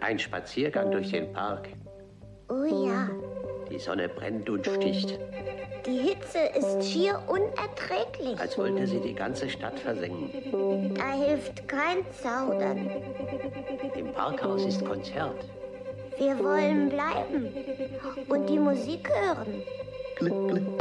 Ein Spaziergang durch den Park. Oh ja, Die Sonne brennt und sticht, die Hitze ist schier unerträglich. als wollte sie die ganze Stadt versengen. Da hilft kein Zaudern. Im Parkhaus ist Konzert. Wir wollen bleiben und die Musik hören. click, click.